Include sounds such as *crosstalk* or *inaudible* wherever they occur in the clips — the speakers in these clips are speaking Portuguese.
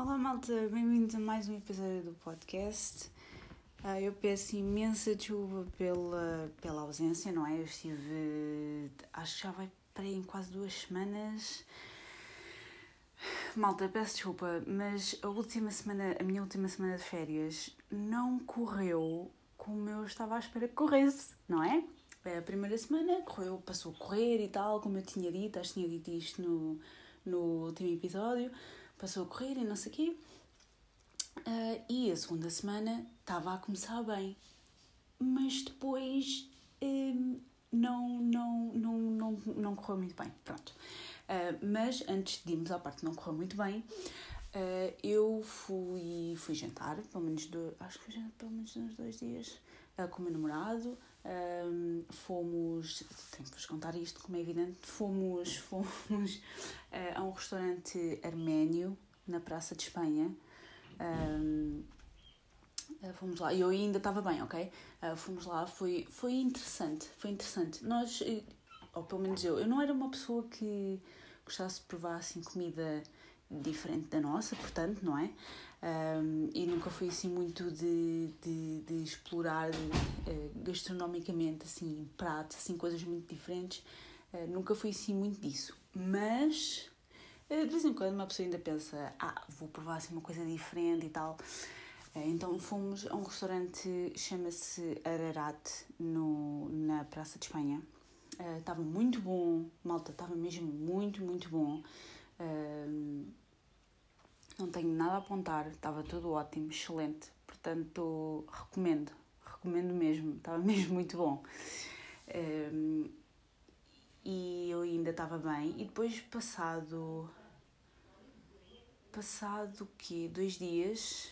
Olá malta, bem-vindos a mais um episódio do podcast. Uh, eu peço imensa desculpa pela, pela ausência, não é? Eu estive, acho que já vai para aí em quase duas semanas. Malta, peço desculpa, mas a última semana, a minha última semana de férias não correu como eu estava à espera que corresse, não é? A primeira semana correu, passou a correr e tal, como eu tinha dito, acho que tinha dito isto no, no último episódio passou a correr e não sei o quê. Uh, e a segunda semana estava a começar bem, mas depois um, não, não, não, não, não correu muito bem. Pronto. Uh, mas antes de irmos à parte não correu muito bem, uh, eu fui, fui jantar, pelo menos, do, acho que fui jantar pelo menos uns dois dias, com o meu namorado. Um, fomos, tenho que vos contar isto como é evidente, fomos, *laughs* fomos uh, a um restaurante arménio na Praça de Espanha. Um, uh, fomos lá, e eu ainda estava bem, ok? Uh, fomos lá, foi, foi interessante, foi interessante. Nós, ou pelo menos eu, eu não era uma pessoa que gostasse de provar assim comida diferente da nossa, portanto, não é? Um, e nunca fui assim muito de, de, de explorar uh, gastronomicamente assim pratos, assim coisas muito diferentes. Uh, nunca fui assim muito disso. Mas uh, de vez em quando uma pessoa ainda pensa, ah, vou provar assim uma coisa diferente e tal. então fomos a um restaurante chama-se Ararat no, na Praça de Espanha. Estava muito bom, malta, estava mesmo muito, muito bom. Não tenho nada a apontar, estava tudo ótimo, excelente. Portanto, recomendo, recomendo mesmo, estava *laughs* mesmo muito bom. Um, e eu ainda estava bem. E depois, passado. Passado o quê? Dois dias.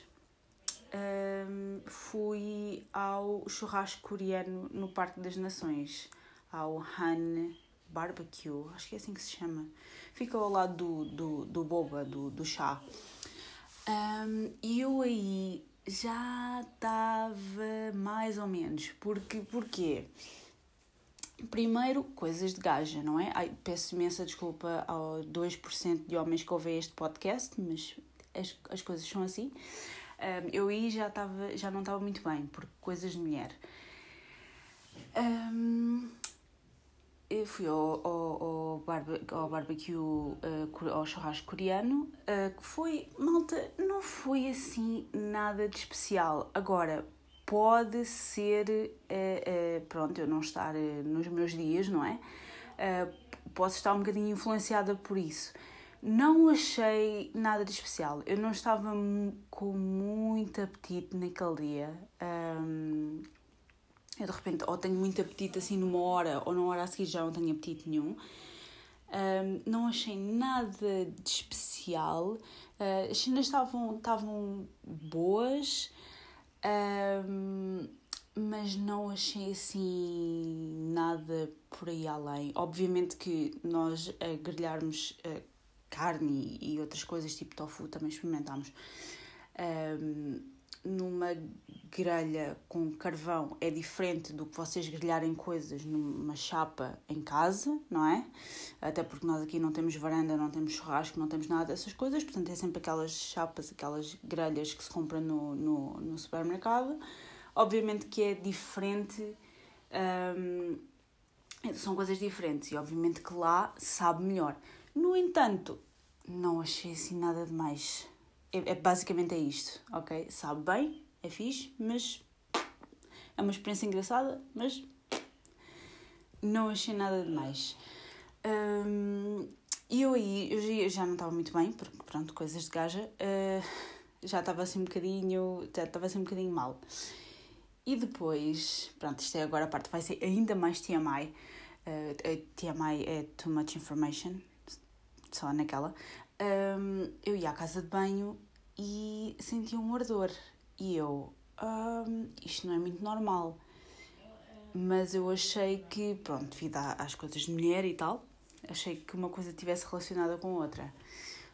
Um, fui ao churrasco coreano no Parque das Nações, ao Han Barbecue, acho que é assim que se chama. Fica ao lado do, do, do boba, do, do chá. Um, eu aí já estava mais ou menos. Porque, porquê? Primeiro, coisas de gaja, não é? Ai, peço imensa desculpa ao 2% de homens que ouvem este podcast, mas as, as coisas são assim. Um, eu aí já, tava, já não estava muito bem, porque coisas de mulher. Um, eu fui ao, ao, ao, barbe, ao barbecue, uh, ao churrasco coreano, uh, que foi, malta, não foi assim nada de especial. Agora, pode ser, uh, pronto, eu não estar nos meus dias, não é? posso estar um bocadinho influenciada por isso. Não achei nada de especial. Eu não estava com muito apetite naquele dia. Um, eu de repente ou tenho muito apetite assim numa hora ou na hora a seguir já não tenho apetite nenhum. Um, não achei nada de especial. Uh, as cenas estavam, estavam boas, um, mas não achei assim nada por aí além. Obviamente que nós a grelharmos uh, carne e outras coisas tipo tofu também experimentámos. Um, numa grelha com carvão é diferente do que vocês grelharem coisas numa chapa em casa, não é? Até porque nós aqui não temos varanda, não temos churrasco, não temos nada dessas coisas, portanto é sempre aquelas chapas, aquelas grelhas que se compram no, no, no supermercado. Obviamente que é diferente, hum, são coisas diferentes e obviamente que lá sabe melhor. No entanto, não achei assim nada de mais é, é, basicamente é isto, ok? Sabe bem, é fixe, mas é uma experiência engraçada, mas não achei nada de mais. Um, e eu aí, eu já não estava muito bem, porque pronto, coisas de gaja, uh, já estava assim um bocadinho, já estava assim um bocadinho mal. E depois, pronto, isto é agora a parte vai ser ainda mais TMI. Uh, TMI é Too Much Information, só naquela. Um, eu ia à casa de banho e sentia um ardor. E eu, um, isto não é muito normal. Mas eu achei que, pronto, devido às coisas de mulher e tal, achei que uma coisa estivesse relacionada com outra.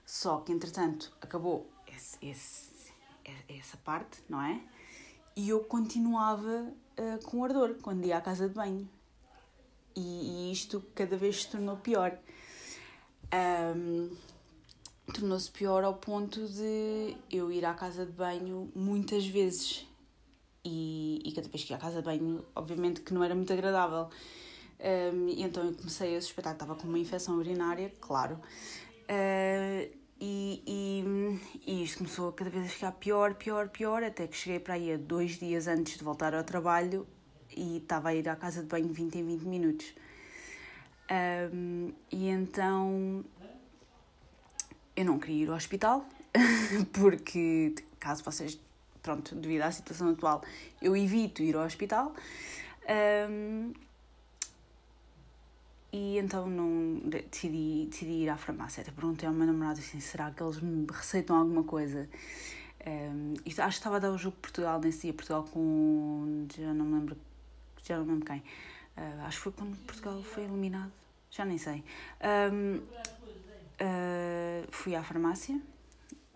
Só que, entretanto, acabou esse, esse, essa parte, não é? E eu continuava uh, com ardor quando ia à casa de banho. E, e isto cada vez se tornou pior. Um, tornou-se pior ao ponto de eu ir à casa de banho muitas vezes. E, e cada vez que ia à casa de banho, obviamente que não era muito agradável. Um, então eu comecei a suspeitar que estava com uma infecção urinária, claro. Uh, e, e, e, isto começou cada vez a ficar pior, pior, pior, até que cheguei para aí a dois dias antes de voltar ao trabalho e estava a ir à casa de banho 20 em 20 minutos. Um, e então eu não queria ir ao hospital, *laughs* porque caso vocês, pronto, devido à situação atual, eu evito ir ao hospital. Um, e então não decidi, decidi ir à farmácia. Até perguntei ao meu namorado assim: será que eles me receitam alguma coisa? Um, acho que estava a dar o jogo Portugal nesse dia, Portugal com. já não me lembro, já não me lembro quem. Uh, acho que foi quando Portugal foi eliminado, já nem sei. Um, uh, fui à farmácia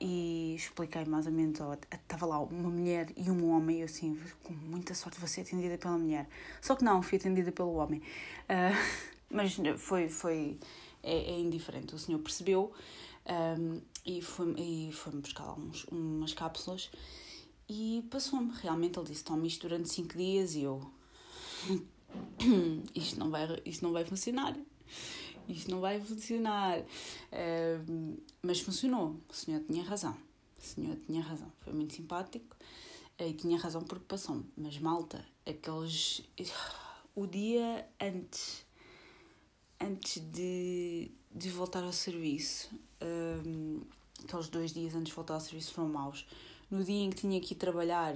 e expliquei mais ou menos. Estava lá uma mulher e um homem, e eu assim, com muita sorte, vou ser atendida pela mulher. Só que não, fui atendida pelo homem. Uh, *laughs* mas foi, foi é, é indiferente. O senhor percebeu um, e foi-me foi buscar uns, umas cápsulas e passou-me. Realmente ele disse: tome isto durante 5 dias e eu. *laughs* isto, não vai, isto não vai funcionar. Isto não vai funcionar. Um, mas funcionou. O senhor tinha razão. O senhor tinha razão. Foi muito simpático e tinha razão porque passou-me. Mas malta, aqueles. O dia antes antes de, de voltar ao serviço, um, aqueles dois dias antes de voltar ao serviço foram maus. No dia em que tinha que ir trabalhar,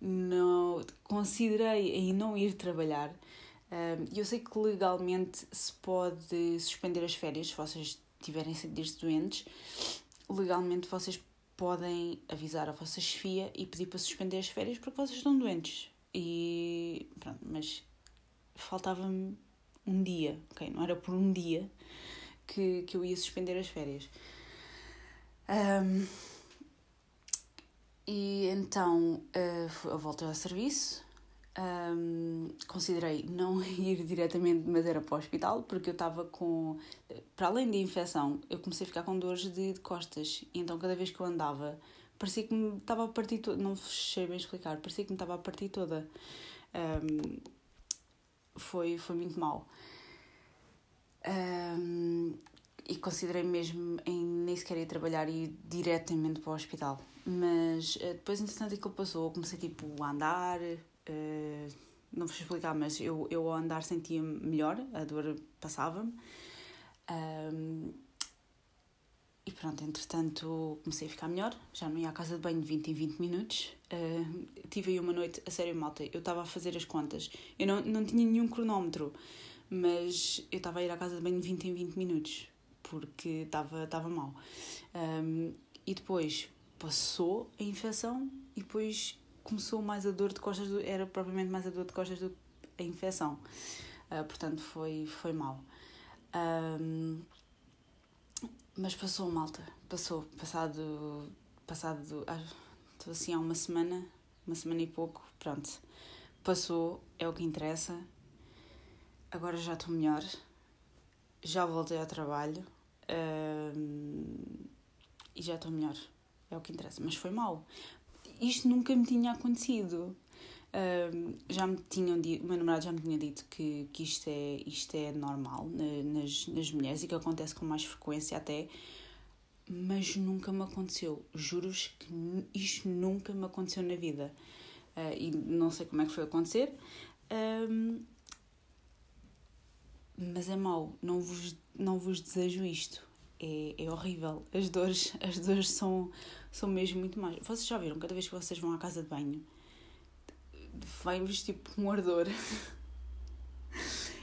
não, considerei em não ir trabalhar. E eu sei que legalmente se pode suspender as férias se vocês tiverem sentido doentes. Legalmente vocês podem avisar a vossa chefia e pedir para suspender as férias porque vocês estão doentes. E pronto, mas faltava-me um dia, ok? Não era por um dia que, que eu ia suspender as férias. Um, e então uh, eu voltei ao serviço. Um, considerei não *laughs* ir diretamente, mas era para o hospital, porque eu estava com. Para além da infecção, eu comecei a ficar com dores de, de costas. E então, cada vez que eu andava, parecia que me estava a partir toda. Não sei bem explicar, parecia que me estava a partir toda. Um, foi, foi muito mal. Um, e considerei mesmo em nem sequer ir trabalhar e ir diretamente para o hospital. Mas uh, depois, entretanto, aquilo passou, comecei tipo a andar, uh, não vos explicar, mas eu, eu ao andar sentia melhor, a dor passava-me. Um, e pronto, entretanto comecei a ficar melhor, já não ia à casa de banho de 20 em 20 minutos. Uh, tive aí uma noite, a sério, malta, eu estava a fazer as contas, eu não, não tinha nenhum cronómetro mas eu estava a ir à casa de banho de 20 em 20 minutos, porque estava, estava mal. Um, e depois passou a infecção e depois começou mais a dor de costas, do, era propriamente mais a dor de costas do que a infecção. Uh, portanto, foi, foi mal. Um, mas passou, malta. Passou. Passado. Passado. Ah, assim há uma semana, uma semana e pouco, pronto. Passou, é o que interessa agora já estou melhor, já voltei ao trabalho e já estou melhor. É o que interessa. Mas foi mal. Isto nunca me tinha acontecido. já me tinham dito, o meu namorado já me tinha dito que, que isto, é, isto é normal nas, nas mulheres e que acontece com mais frequência até, mas nunca me aconteceu. Juro-vos que isto nunca me aconteceu na vida. Uh, e não sei como é que foi acontecer. Um, mas é mau, não vos, não vos desejo isto. É, é horrível. As dores, as dores são, são mesmo muito mais. Vocês já viram, cada vez que vocês vão à casa de banho, vem-vos tipo um ardor. *laughs*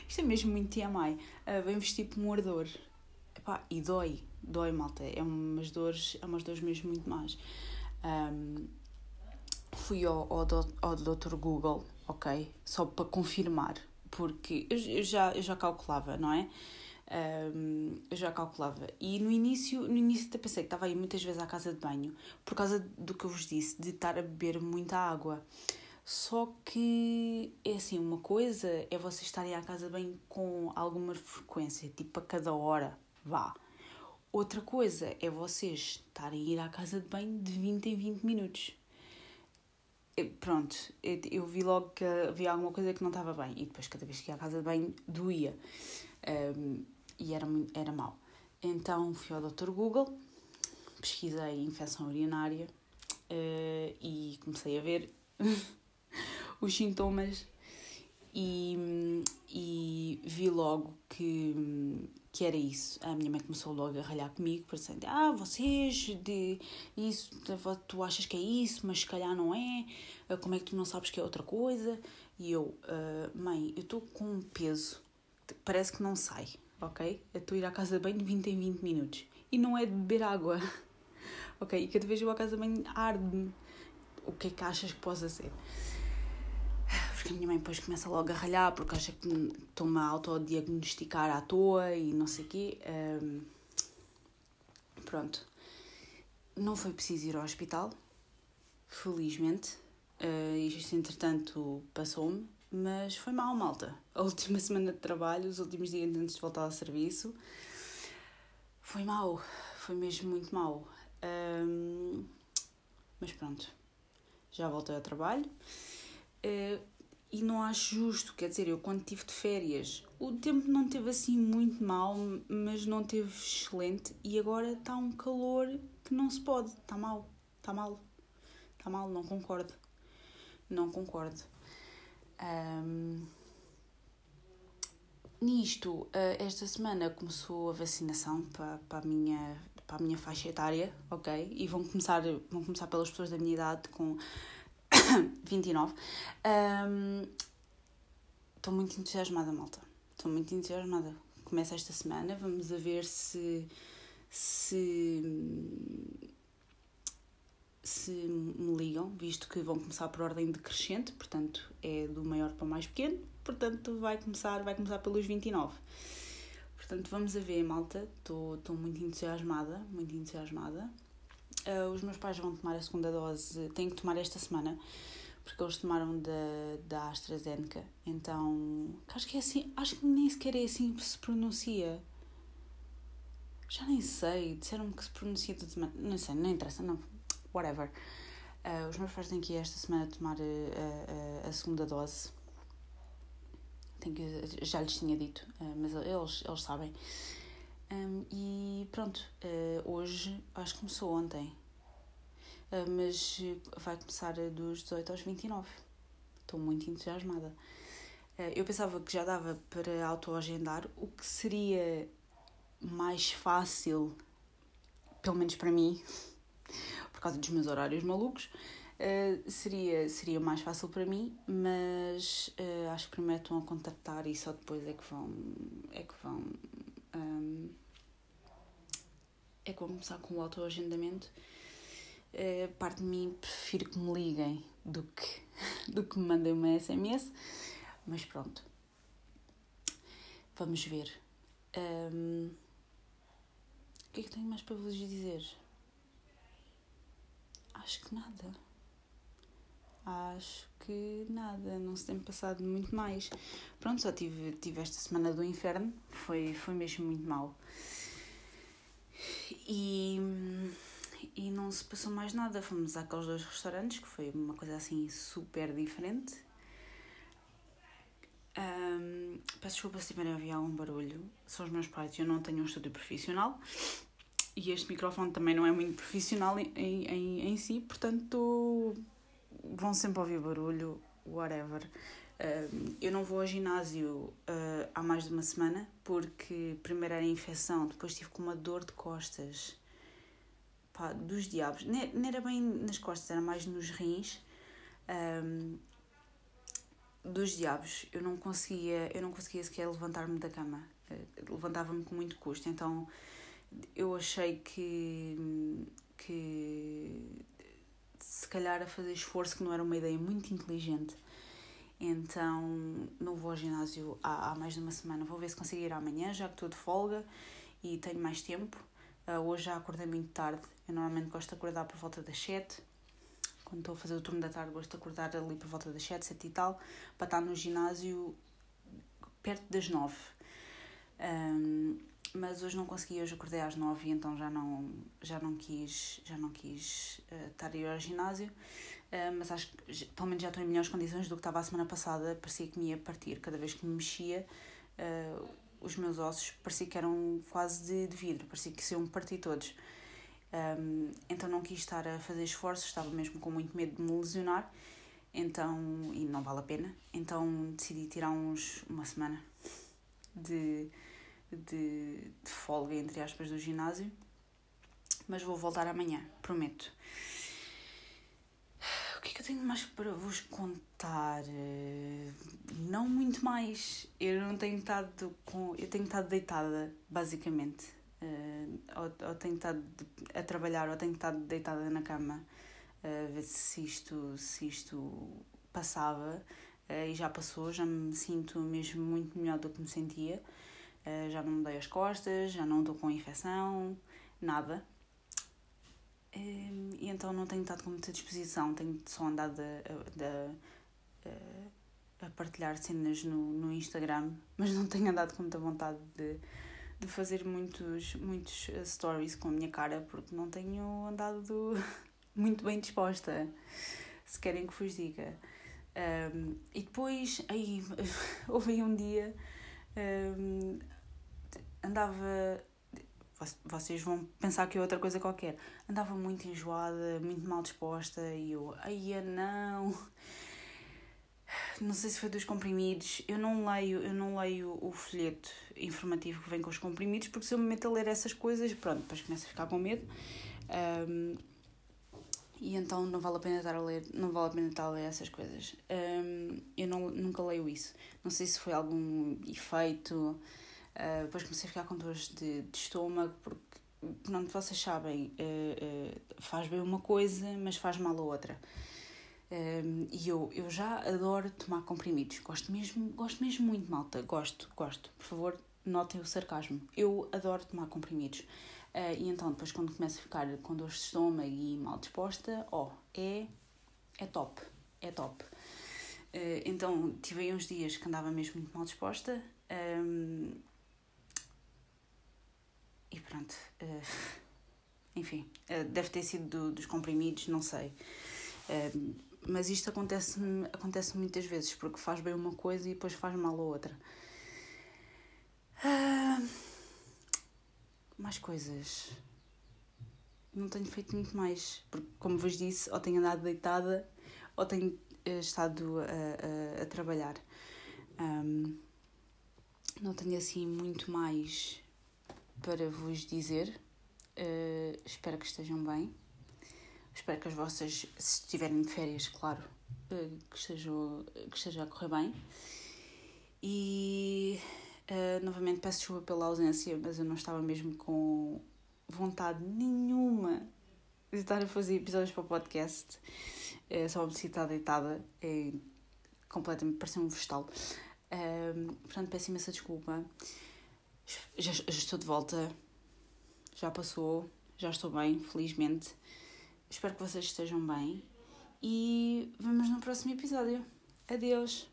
Isto é mesmo muito TMI. Uh, vem-vos tipo um ardor. Epá, e dói, dói, malta. É umas dores, é umas dores mesmo muito más. Um, fui ao, ao, ao Dr. Google, ok? Só para confirmar porque eu, já, eu já calculava, não é? Um, eu já calculava. E no início, no início até pensei que estava aí muitas vezes à casa de banho, por causa do que eu vos disse, de estar a beber muita água. Só que é assim, uma coisa é vocês estarem à casa de banho com alguma frequência, tipo a cada hora, vá. Outra coisa é vocês estarem a ir à casa de banho de 20 em 20 minutos. Pronto, eu vi logo que havia alguma coisa que não estava bem e depois cada vez que ia à casa de banho doía um, e era, era mau. Então fui ao Dr. Google, pesquisei infecção urinária uh, e comecei a ver *laughs* os sintomas e, e vi logo que, que era isso. A minha mãe começou logo a ralhar comigo, parecendo, ah, vocês, de isso, tu achas que é isso, mas se calhar não é, ah, como é que tu não sabes que é outra coisa? E eu, uh, mãe, eu estou com um peso, parece que não sai, ok? Eu estou a ir à casa de banho de 20 em 20 minutos. E não é de beber água, *laughs* ok? E cada vez eu à casa de banho arde-me. O que é que achas que possa ser? porque a minha mãe depois começa logo a ralhar porque acha que estou-me a autodiagnosticar à toa e não sei o quê. Um, pronto. Não foi preciso ir ao hospital, felizmente. Uh, isto, entretanto, passou-me, mas foi mal, malta. A última *laughs* semana de trabalho, os últimos dias antes de voltar ao serviço, foi mal. Foi mesmo muito mal. Um, mas pronto, já voltei ao trabalho. Uh, e não acho justo, quer dizer, eu quando tive de férias, o tempo não teve assim muito mal, mas não teve excelente e agora está um calor que não se pode, está mal, está mal, está mal, não concordo, não concordo. Nisto, eh, esta semana começou a vacinação para, para, a minha, para a minha faixa etária, ok? E vão começar, vão começar pelas pessoas da minha idade com *coughs* 29. Estou muito entusiasmada, malta. Estou muito entusiasmada. Começa esta semana, vamos a ver se. se. se me ligam, visto que vão começar por ordem decrescente, portanto é do maior para o mais pequeno, portanto vai começar, vai começar pelos 29. Portanto, vamos a ver, malta. Estou muito entusiasmada, muito entusiasmada. Uh, os meus pais vão tomar a segunda dose, têm que tomar esta semana, porque eles tomaram da, da AstraZeneca. Então, acho que é assim, acho que nem sequer é assim que se pronuncia. Já nem sei, disseram-me que se pronuncia de semana. Não sei, não interessa, não. Whatever. Uh, os meus pais têm que ir esta semana tomar a, a, a segunda dose. Tenho que, já lhes tinha dito, uh, mas eles, eles sabem. Um, e pronto, uh, hoje, acho que começou ontem, uh, mas vai começar dos 18 aos 29. Estou muito entusiasmada. Uh, eu pensava que já dava para autoagendar, o que seria mais fácil, pelo menos para mim, *laughs* por causa dos meus horários malucos, Uh, seria, seria mais fácil para mim, mas uh, acho que primeiro estão a contactar e só depois é que vão, é que vão um, é como começar com o autoagendamento. Uh, parte de mim prefiro que me liguem do que, *laughs* do que me mandem uma SMS, mas pronto. Vamos ver. Um, o que é que tenho mais para vos dizer? Acho que nada. Acho que nada, não se tem passado muito mais. Pronto, só tive, tive esta semana do inferno, foi, foi mesmo muito mal. E, e não se passou mais nada. Fomos àqueles dois restaurantes, que foi uma coisa assim super diferente. Um, peço desculpa se tiverem a ouvir algum barulho. São os meus pais eu não tenho um estúdio profissional. E este microfone também não é muito profissional em, em, em si, portanto vão sempre ouvir barulho, whatever. Uh, eu não vou ao ginásio uh, há mais de uma semana porque primeiro era infecção, depois tive com uma dor de costas pá, dos diabos. Não era bem nas costas, era mais nos rins. Um, dos diabos, eu não conseguia, eu não conseguia sequer levantar-me da cama. Uh, Levantava-me com muito custo, então eu achei que que calhar a fazer esforço que não era uma ideia muito inteligente então não vou ao ginásio há, há mais de uma semana. Vou ver se consigo ir amanhã, já que estou de folga e tenho mais tempo. Uh, hoje já acordei muito tarde. Eu normalmente gosto de acordar por volta das 7. Quando estou a fazer o turno da tarde, gosto de acordar ali por volta das 7, 7 e tal, para estar no ginásio perto das 9. Um, mas hoje não consegui, hoje acordei às nove então já não, já não quis, já não quis uh, estar a ir ao ginásio, uh, mas acho que pelo menos já estou em melhores condições do que estava a semana passada, parecia que me ia partir cada vez que me mexia, uh, os meus ossos parecia que eram quase de, de vidro, parecia que se iam partir todos. Um, então não quis estar a fazer esforços, estava mesmo com muito medo de me lesionar, então, e não vale a pena, então decidi tirar uns, uma semana de, de, de folga, entre aspas, do ginásio, mas vou voltar amanhã, prometo. O que é que eu tenho mais para vos contar? Não muito mais. Eu não tenho estado com. Eu tenho estado deitada, basicamente. Uh, ou, ou tenho estado a trabalhar, ou tenho estado deitada na cama a ver se isto, se isto passava. Uh, e já passou, já me sinto mesmo muito melhor do que me sentia. Uh, já não me dei as costas, já não estou com infecção, nada. Uh, e então não tenho estado com muita disposição, tenho só andado a, a, a, a partilhar cenas no, no Instagram, *laughs* mas não tenho andado com muita vontade de, de fazer muitos, muitos stories com a minha cara, porque não tenho andado *laughs* muito bem disposta, se querem que vos diga. Um, e depois, aí, *laughs* houve um dia, um, andava. Vocês vão pensar que é outra coisa qualquer. Andava muito enjoada, muito mal disposta e eu, ai não. Não sei se foi dos comprimidos. Eu não leio, eu não leio o folheto informativo que vem com os comprimidos, porque se eu me meto a ler essas coisas, pronto, depois começo a ficar com medo. Um, e então não vale a pena estar a ler, não vale a pena estar a ler essas coisas. Um, eu não, nunca leio isso. Não sei se foi algum efeito. Uh, depois comecei a ficar com dores de, de estômago, porque, pronto, vocês sabem, uh, uh, faz bem uma coisa, mas faz mal a outra. E eu, eu já adoro tomar comprimidos. Gosto mesmo, gosto mesmo muito, malta. Gosto, gosto. Por favor, notem o sarcasmo. Eu adoro tomar comprimidos. E então, depois, quando começo a ficar com dor de estômago e mal disposta, ó, oh, é, é top, é top. Então, tive aí uns dias que andava mesmo muito mal disposta. Um, pronto. Uh, enfim, deve ter sido do, dos comprimidos, não sei. Ehm, mas isto acontece, acontece muitas vezes, porque faz bem uma coisa e depois faz mal a outra. Uh, mais coisas. Não tenho feito muito mais, porque, como vos disse, ou tenho andado deitada ou tenho uh, estado a, a, a trabalhar. Um, não tenho assim muito mais para vos dizer. Uh, espero que estejam bem. Espero que as vossas, se estiverem de férias, claro, uh, que, estejam, que esteja a correr bem. E Uh, novamente peço desculpa pela ausência, mas eu não estava mesmo com vontade nenhuma de estar a fazer episódios para o podcast. Uh, só me estar deitada. É completamente, parecia um vegetal. Portanto, peço imensa desculpa. Já, já estou de volta. Já passou. Já estou bem, felizmente. Espero que vocês estejam bem. E vemos no próximo episódio. Adeus!